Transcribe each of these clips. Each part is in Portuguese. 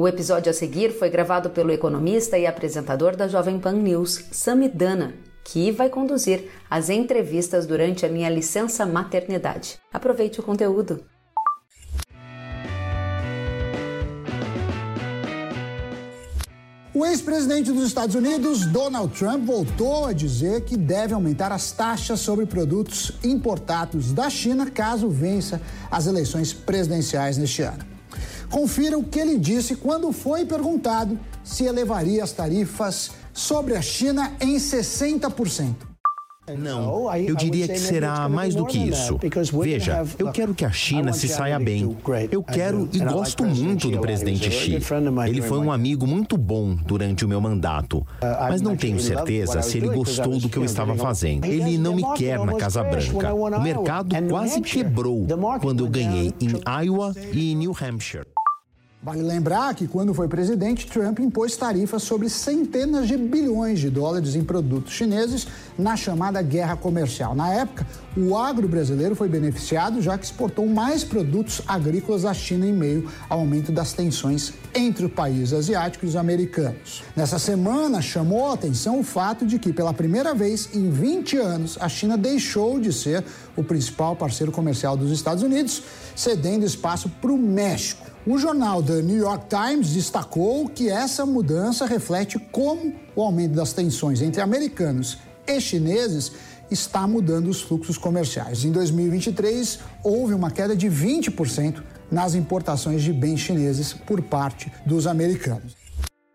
O episódio a seguir foi gravado pelo economista e apresentador da Jovem Pan News, Samidana, que vai conduzir as entrevistas durante a minha licença maternidade. Aproveite o conteúdo. O ex-presidente dos Estados Unidos, Donald Trump, voltou a dizer que deve aumentar as taxas sobre produtos importados da China caso vença as eleições presidenciais neste ano. Confira o que ele disse quando foi perguntado se elevaria as tarifas sobre a China em 60%. Não, eu diria que será mais do que isso. Veja, eu quero que a China se saia bem. Eu quero e gosto muito do presidente Xi. Ele foi um amigo muito bom durante o meu mandato, uh, mas não tenho certeza se ele gostou do que eu estava fazendo. Ele não me quer na Casa Branca. O mercado quase quebrou quando eu ganhei em Iowa e New Hampshire. Vale lembrar que, quando foi presidente, Trump impôs tarifas sobre centenas de bilhões de dólares em produtos chineses na chamada guerra comercial. Na época, o agro brasileiro foi beneficiado, já que exportou mais produtos agrícolas à China em meio ao aumento das tensões entre o país asiático e os americanos. Nessa semana, chamou a atenção o fato de que, pela primeira vez em 20 anos, a China deixou de ser o principal parceiro comercial dos Estados Unidos, cedendo espaço para o México. O jornal The New York Times destacou que essa mudança reflete como o aumento das tensões entre americanos e chineses está mudando os fluxos comerciais. Em 2023, houve uma queda de 20% nas importações de bens chineses por parte dos americanos.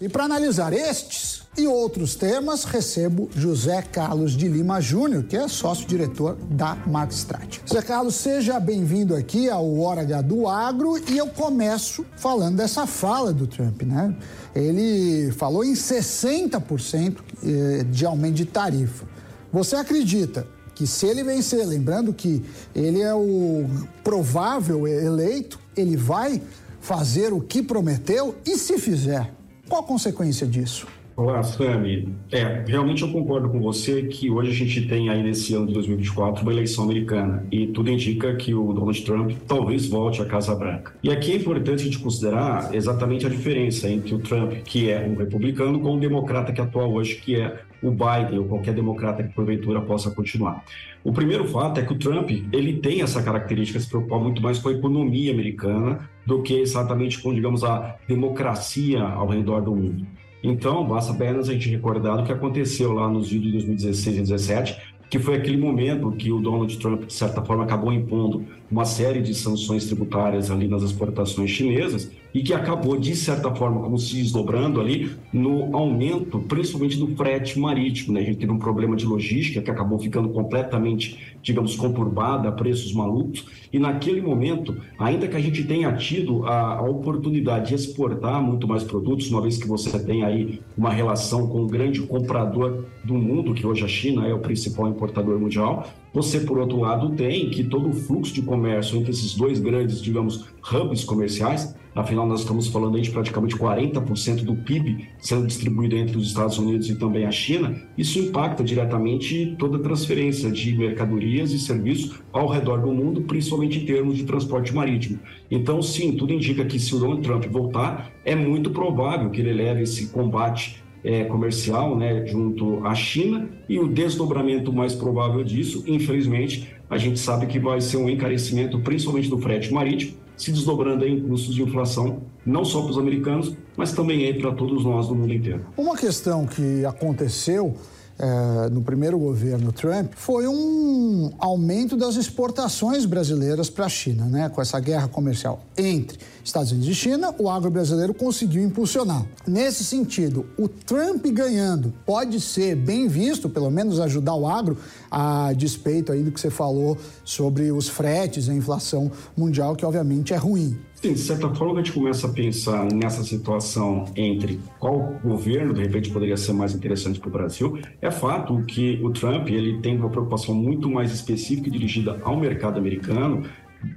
E para analisar estes e outros temas, recebo José Carlos de Lima Júnior, que é sócio-diretor da Markstrat. José Carlos, seja bem-vindo aqui ao Hora H do Agro e eu começo falando dessa fala do Trump, né? Ele falou em 60% eh, de aumento de tarifa. Você acredita que se ele vencer, lembrando que ele é o provável eleito, ele vai fazer o que prometeu e se fizer, qual a consequência disso? Olá, Sami. É, realmente eu concordo com você que hoje a gente tem aí nesse ano de 2024 uma eleição americana e tudo indica que o Donald Trump talvez volte à Casa Branca. E aqui é importante a gente considerar exatamente a diferença entre o Trump, que é um republicano, com o democrata que atua hoje, que é o Biden ou qualquer democrata que porventura possa continuar. O primeiro fato é que o Trump ele tem essa característica de se preocupar muito mais com a economia americana do que exatamente com, digamos, a democracia ao redor do mundo. Então, basta apenas a gente recordar o que aconteceu lá nos vídeos de 2016 e 2017, que foi aquele momento que o Donald Trump, de certa forma, acabou impondo uma série de sanções tributárias ali nas exportações chinesas e que acabou, de certa forma, como se desdobrando ali no aumento, principalmente do frete marítimo. Né? A gente teve um problema de logística que acabou ficando completamente, digamos, conturbada, a preços malucos. E naquele momento, ainda que a gente tenha tido a, a oportunidade de exportar muito mais produtos, uma vez que você tem aí uma relação com o grande comprador do mundo, que hoje a China é o principal importador mundial, você, por outro lado, tem que todo o fluxo de comércio entre esses dois grandes, digamos, hubs comerciais, afinal nós estamos falando aí de praticamente 40% do PIB sendo distribuído entre os Estados Unidos e também a China, isso impacta diretamente toda a transferência de mercadorias e serviços ao redor do mundo, principalmente em termos de transporte marítimo. Então, sim, tudo indica que se o Donald Trump voltar, é muito provável que ele leve esse combate é, comercial né, junto à China e o desdobramento mais provável disso, infelizmente, a gente sabe que vai ser um encarecimento principalmente do frete marítimo, se desdobrando em custos de inflação, não só para os americanos, mas também para todos nós do mundo inteiro. Uma questão que aconteceu é, no primeiro governo Trump foi um aumento das exportações brasileiras para a China, né? Com essa guerra comercial entre Estados Unidos e China, o agro brasileiro conseguiu impulsionar. Nesse sentido, o Trump ganhando pode ser bem visto, pelo menos ajudar o agro, a despeito aí do que você falou sobre os fretes, a inflação mundial, que obviamente é ruim. Sim, de certa forma a gente começa a pensar nessa situação entre qual governo de repente poderia ser mais interessante para o Brasil. É fato que o Trump ele tem uma preocupação muito mais específica e dirigida ao mercado americano.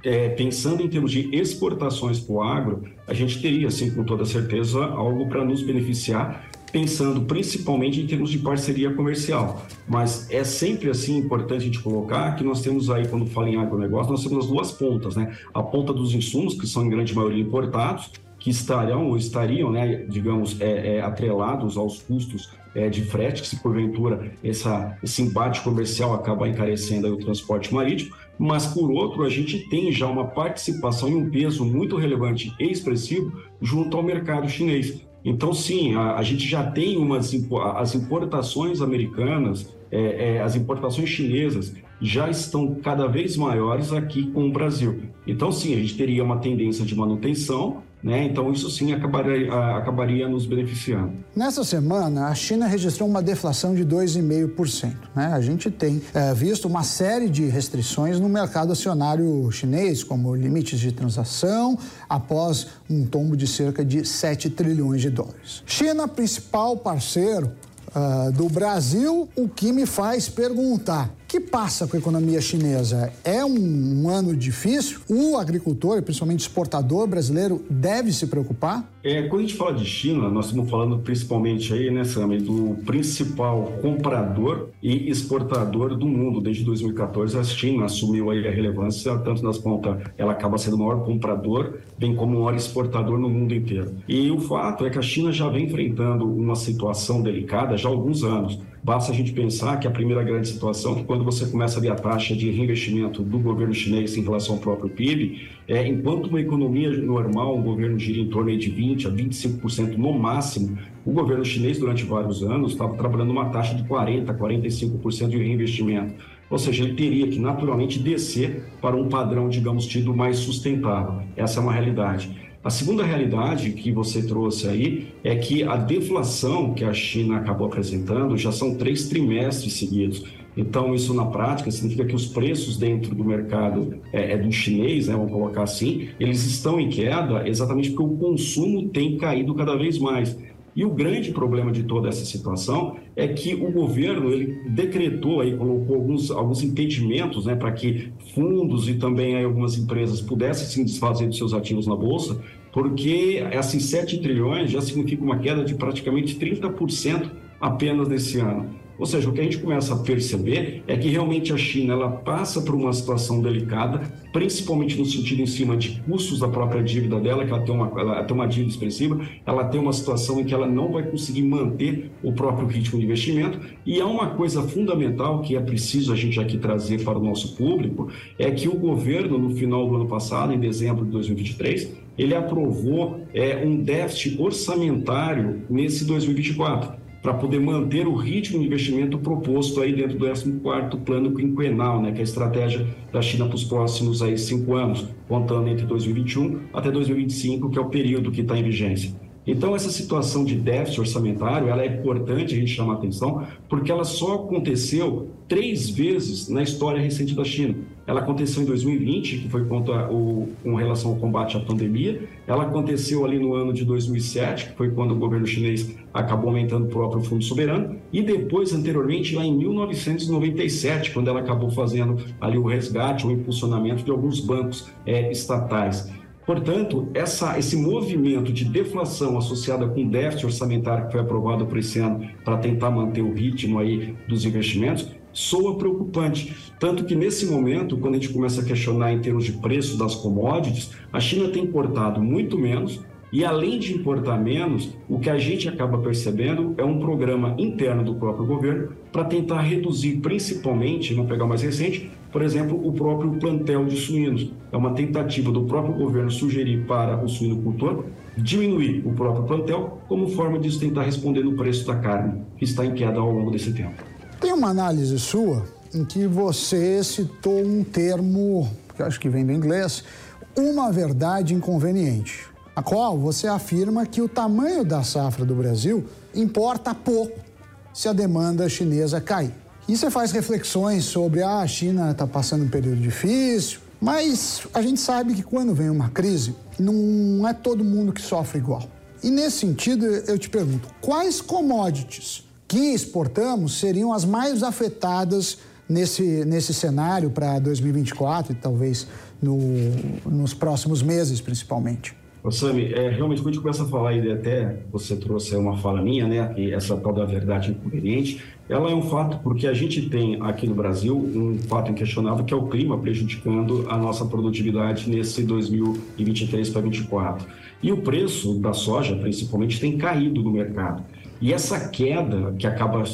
É, pensando em termos de exportações para o agro, a gente teria, assim, com toda certeza, algo para nos beneficiar pensando principalmente em termos de parceria comercial. Mas é sempre assim importante a gente colocar que nós temos aí, quando fala em agronegócio, nós temos as duas pontas, né? A ponta dos insumos, que são em grande maioria importados, que estarão ou estariam, né, digamos, é, é, atrelados aos custos é, de frete, que se porventura essa, esse embate comercial acaba encarecendo o transporte marítimo, mas por outro, a gente tem já uma participação e um peso muito relevante e expressivo junto ao mercado chinês. Então, sim, a, a gente já tem umas as importações americanas, é, é, as importações chinesas já estão cada vez maiores aqui com o Brasil. Então, sim, a gente teria uma tendência de manutenção, né? Então, isso sim acabaria, acabaria nos beneficiando. Nessa semana, a China registrou uma deflação de 2,5%. Né? A gente tem é, visto uma série de restrições no mercado acionário chinês, como limites de transação, após um tombo de cerca de 7 trilhões de dólares. China, principal parceiro uh, do Brasil, o que me faz perguntar: que passa com a economia chinesa? É um, um ano difícil? O agricultor, principalmente exportador brasileiro, deve se preocupar? É, quando a gente fala de China, nós estamos falando principalmente aí, né, Sami, do principal comprador e exportador do mundo. Desde 2014, a China assumiu aí a relevância, tanto nas pontas, ela acaba sendo o maior comprador, bem como o maior exportador no mundo inteiro. E o fato é que a China já vem enfrentando uma situação delicada já há alguns anos. Basta a gente pensar que a primeira grande situação, que quando você começa a ver a taxa de reinvestimento do governo chinês em relação ao próprio PIB, é, enquanto uma economia normal, um governo gira em torno de 20% a 25% no máximo, o governo chinês, durante vários anos, estava trabalhando uma taxa de 40%, 45% de reinvestimento. Ou seja, ele teria que naturalmente descer para um padrão, digamos, tido mais sustentável. Essa é uma realidade. A segunda realidade que você trouxe aí é que a deflação que a China acabou apresentando já são três trimestres seguidos. Então, isso na prática significa que os preços dentro do mercado é, é do chinês, né, vamos colocar assim, eles estão em queda exatamente porque o consumo tem caído cada vez mais. E o grande problema de toda essa situação é que o governo ele decretou aí colocou alguns, alguns impedimentos, né, para que fundos e também aí, algumas empresas pudessem se desfazer dos seus ativos na bolsa, porque esses 7 trilhões já significa uma queda de praticamente 30% apenas nesse ano. Ou seja, o que a gente começa a perceber é que realmente a China ela passa por uma situação delicada, principalmente no sentido em cima de custos da própria dívida dela, que ela tem uma, ela tem uma dívida expressiva, ela tem uma situação em que ela não vai conseguir manter o próprio ritmo de investimento. E há uma coisa fundamental que é preciso a gente aqui trazer para o nosso público, é que o governo, no final do ano passado, em dezembro de 2023, ele aprovou é, um déficit orçamentário nesse 2024 para poder manter o ritmo de investimento proposto aí dentro do 14º plano quinquenal, né, que é a estratégia da China para os próximos aí cinco anos, contando entre 2021 até 2025, que é o período que está em vigência. Então, essa situação de déficit orçamentário, ela é importante a gente chamar atenção, porque ela só aconteceu três vezes na história recente da China. Ela aconteceu em 2020, que foi contra o, com relação ao combate à pandemia. Ela aconteceu ali no ano de 2007, que foi quando o governo chinês acabou aumentando o próprio fundo soberano. E depois, anteriormente, lá em 1997, quando ela acabou fazendo ali o resgate, o impulsionamento de alguns bancos é, estatais. Portanto, essa, esse movimento de deflação associada com o déficit orçamentário que foi aprovado por esse ano para tentar manter o ritmo aí dos investimentos, soa preocupante. Tanto que nesse momento, quando a gente começa a questionar em termos de preço das commodities, a China tem importado muito menos e além de importar menos, o que a gente acaba percebendo é um programa interno do próprio governo para tentar reduzir, principalmente, vamos pegar o mais recente, por exemplo, o próprio plantel de suínos. É uma tentativa do próprio governo sugerir para o suinocultor diminuir o próprio plantel como forma de tentar responder no preço da carne, que está em queda ao longo desse tempo. Tem uma análise sua em que você citou um termo, que acho que vem do inglês, uma verdade inconveniente a qual você afirma que o tamanho da safra do Brasil importa pouco se a demanda chinesa cair. E você faz reflexões sobre ah, a China está passando um período difícil, mas a gente sabe que quando vem uma crise, não é todo mundo que sofre igual. E nesse sentido, eu te pergunto: quais commodities que exportamos seriam as mais afetadas nesse, nesse cenário para 2024 e talvez no, nos próximos meses, principalmente? Ô, Sami, é, realmente, quando a gente começa a falar, e até você trouxe uma fala minha, né, que essa tal da verdade inconveniente, ela é um fato porque a gente tem aqui no Brasil um fato inquestionável que é o clima prejudicando a nossa produtividade nesse 2023 para 2024. E o preço da soja, principalmente, tem caído no mercado. E essa queda, que acaba,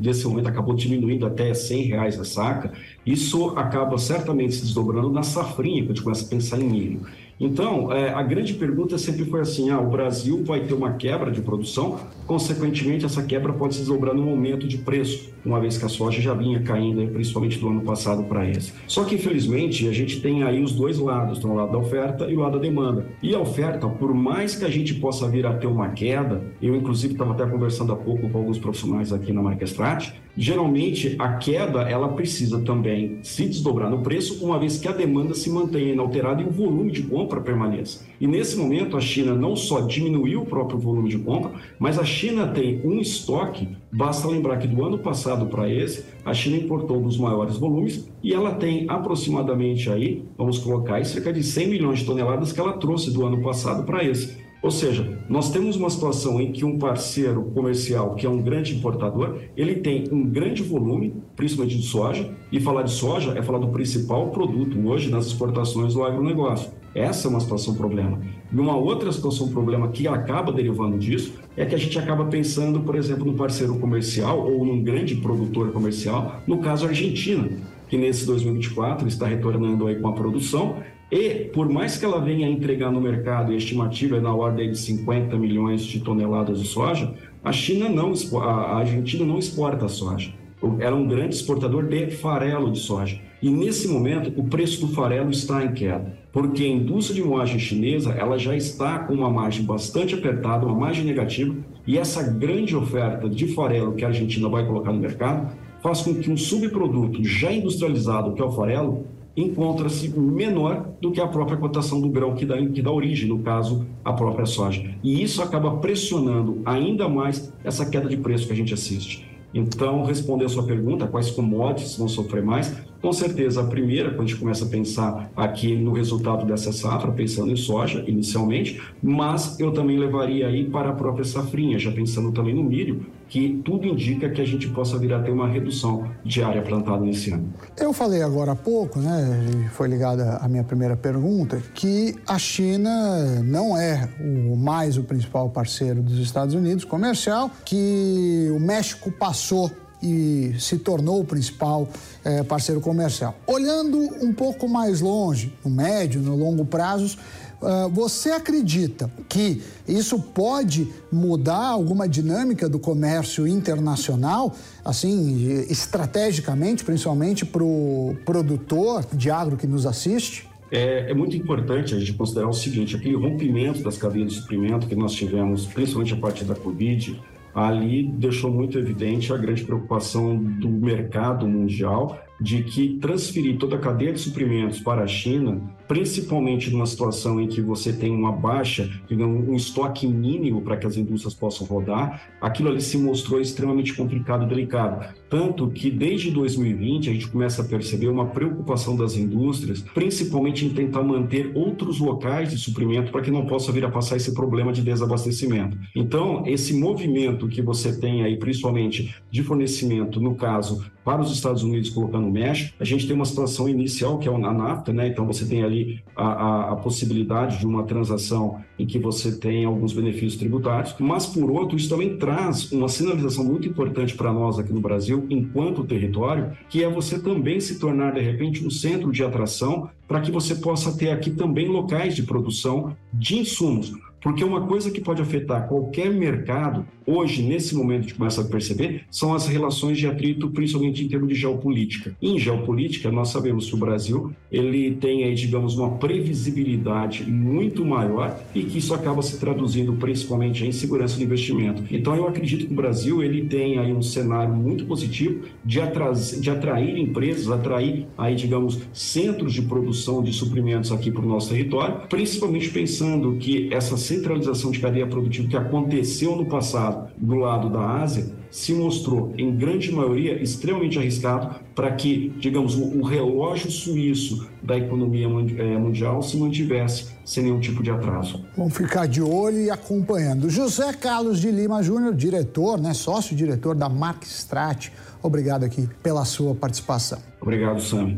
nesse momento, acabou diminuindo até 100 reais a saca, isso acaba certamente se desdobrando na safrinha, quando a gente começa a pensar em milho. Então, é, a grande pergunta sempre foi assim: ah, o Brasil vai ter uma quebra de produção, consequentemente, essa quebra pode se desdobrar num aumento de preço, uma vez que a soja já vinha caindo, principalmente do ano passado para esse. Só que, infelizmente, a gente tem aí os dois lados: tem o lado da oferta e o lado da demanda. E a oferta, por mais que a gente possa vir a ter uma queda, eu, inclusive, estava até conversando há pouco com alguns profissionais aqui na Marquestrate, geralmente a queda ela precisa também se desdobrar no preço, uma vez que a demanda se mantenha inalterada e o volume de compra permaneça. E nesse momento a China não só diminuiu o próprio volume de compra, mas a China tem um estoque. Basta lembrar que do ano passado para esse, a China importou dos maiores volumes e ela tem aproximadamente aí, vamos colocar aí, cerca de 100 milhões de toneladas que ela trouxe do ano passado para esse. Ou seja, nós temos uma situação em que um parceiro comercial, que é um grande importador, ele tem um grande volume, principalmente de soja, e falar de soja é falar do principal produto hoje nas exportações do agronegócio. Essa é uma situação problema. E uma outra situação problema que acaba derivando disso é que a gente acaba pensando, por exemplo, no parceiro comercial ou num grande produtor comercial, no caso a Argentina, que nesse 2024 está retornando aí com a produção e, por mais que ela venha entregar no mercado, e a estimativa é na ordem de 50 milhões de toneladas de soja, a China não, a Argentina não exporta soja. Ela é um grande exportador de farelo de soja. E nesse momento, o preço do farelo está em queda, porque a indústria de moagem chinesa ela já está com uma margem bastante apertada, uma margem negativa, e essa grande oferta de farelo que a Argentina vai colocar no mercado faz com que um subproduto já industrializado, que é o farelo, encontra-se menor do que a própria cotação do grão que dá, que dá origem, no caso, a própria soja. E isso acaba pressionando ainda mais essa queda de preço que a gente assiste. Então, responder a sua pergunta, quais commodities vão sofrer mais? Com certeza, a primeira, quando a gente começa a pensar aqui no resultado dessa safra, pensando em soja inicialmente, mas eu também levaria aí para a própria safrinha, já pensando também no milho, que tudo indica que a gente possa vir a ter uma redução de área plantada nesse ano. Eu falei agora há pouco, né, foi ligada à minha primeira pergunta, que a China não é o mais o principal parceiro dos Estados Unidos comercial, que o México passou e se tornou o principal é, parceiro comercial. Olhando um pouco mais longe, no médio, no longo prazo, Uh, você acredita que isso pode mudar alguma dinâmica do comércio internacional, assim, estrategicamente, principalmente para o produtor de agro que nos assiste? É, é, muito importante a gente considerar o seguinte: aquele rompimento das cadeias de suprimento que nós tivemos, principalmente a partir da Covid, ali deixou muito evidente a grande preocupação do mercado mundial de que transferir toda a cadeia de suprimentos para a China, principalmente numa situação em que você tem uma baixa, um estoque mínimo para que as indústrias possam rodar, aquilo ali se mostrou extremamente complicado e delicado. Tanto que desde 2020 a gente começa a perceber uma preocupação das indústrias, principalmente em tentar manter outros locais de suprimento para que não possa vir a passar esse problema de desabastecimento. Então, esse movimento que você tem aí, principalmente de fornecimento, no caso, para os Estados Unidos colocando o México, a gente tem uma situação inicial que é a NAFTA, né? Então você tem ali a, a, a, possibilidade de uma transação em que você tem alguns benefícios tributários, mas por outro, isso também traz uma sinalização muito importante para nós aqui no Brasil, enquanto território, que é você também se tornar de repente um centro de atração para que você possa ter aqui também locais de produção de insumos. Porque uma coisa que pode afetar qualquer mercado, hoje, nesse momento, a gente começa a perceber, são as relações de atrito, principalmente em termos de geopolítica. Em geopolítica, nós sabemos que o Brasil ele tem aí, digamos, uma previsibilidade muito maior e que isso acaba se traduzindo principalmente em segurança do investimento. Então, eu acredito que o Brasil ele tem aí um cenário muito positivo de, atras, de atrair empresas, atrair aí, digamos, centros de produção de suprimentos aqui para o nosso território, principalmente pensando que essas centralização de cadeia produtiva que aconteceu no passado do lado da Ásia se mostrou, em grande maioria, extremamente arriscado para que, digamos, o, relógio suíço da economia é, mundial se mantivesse sem nenhum tipo de atraso. Vamos ficar de olho e acompanhando. José Carlos de Lima Júnior, diretor, né, sócio-diretor da Mark Strat, obrigado aqui pela sua participação. Obrigado, Sam.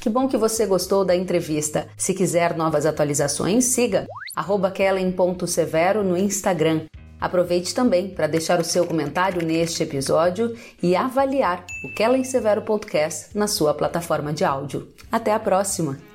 Que bom que você gostou da entrevista. Se quiser novas atualizações, siga kellen.severo no Instagram. Aproveite também para deixar o seu comentário neste episódio e avaliar o Kellen Severo Podcast na sua plataforma de áudio. Até a próxima!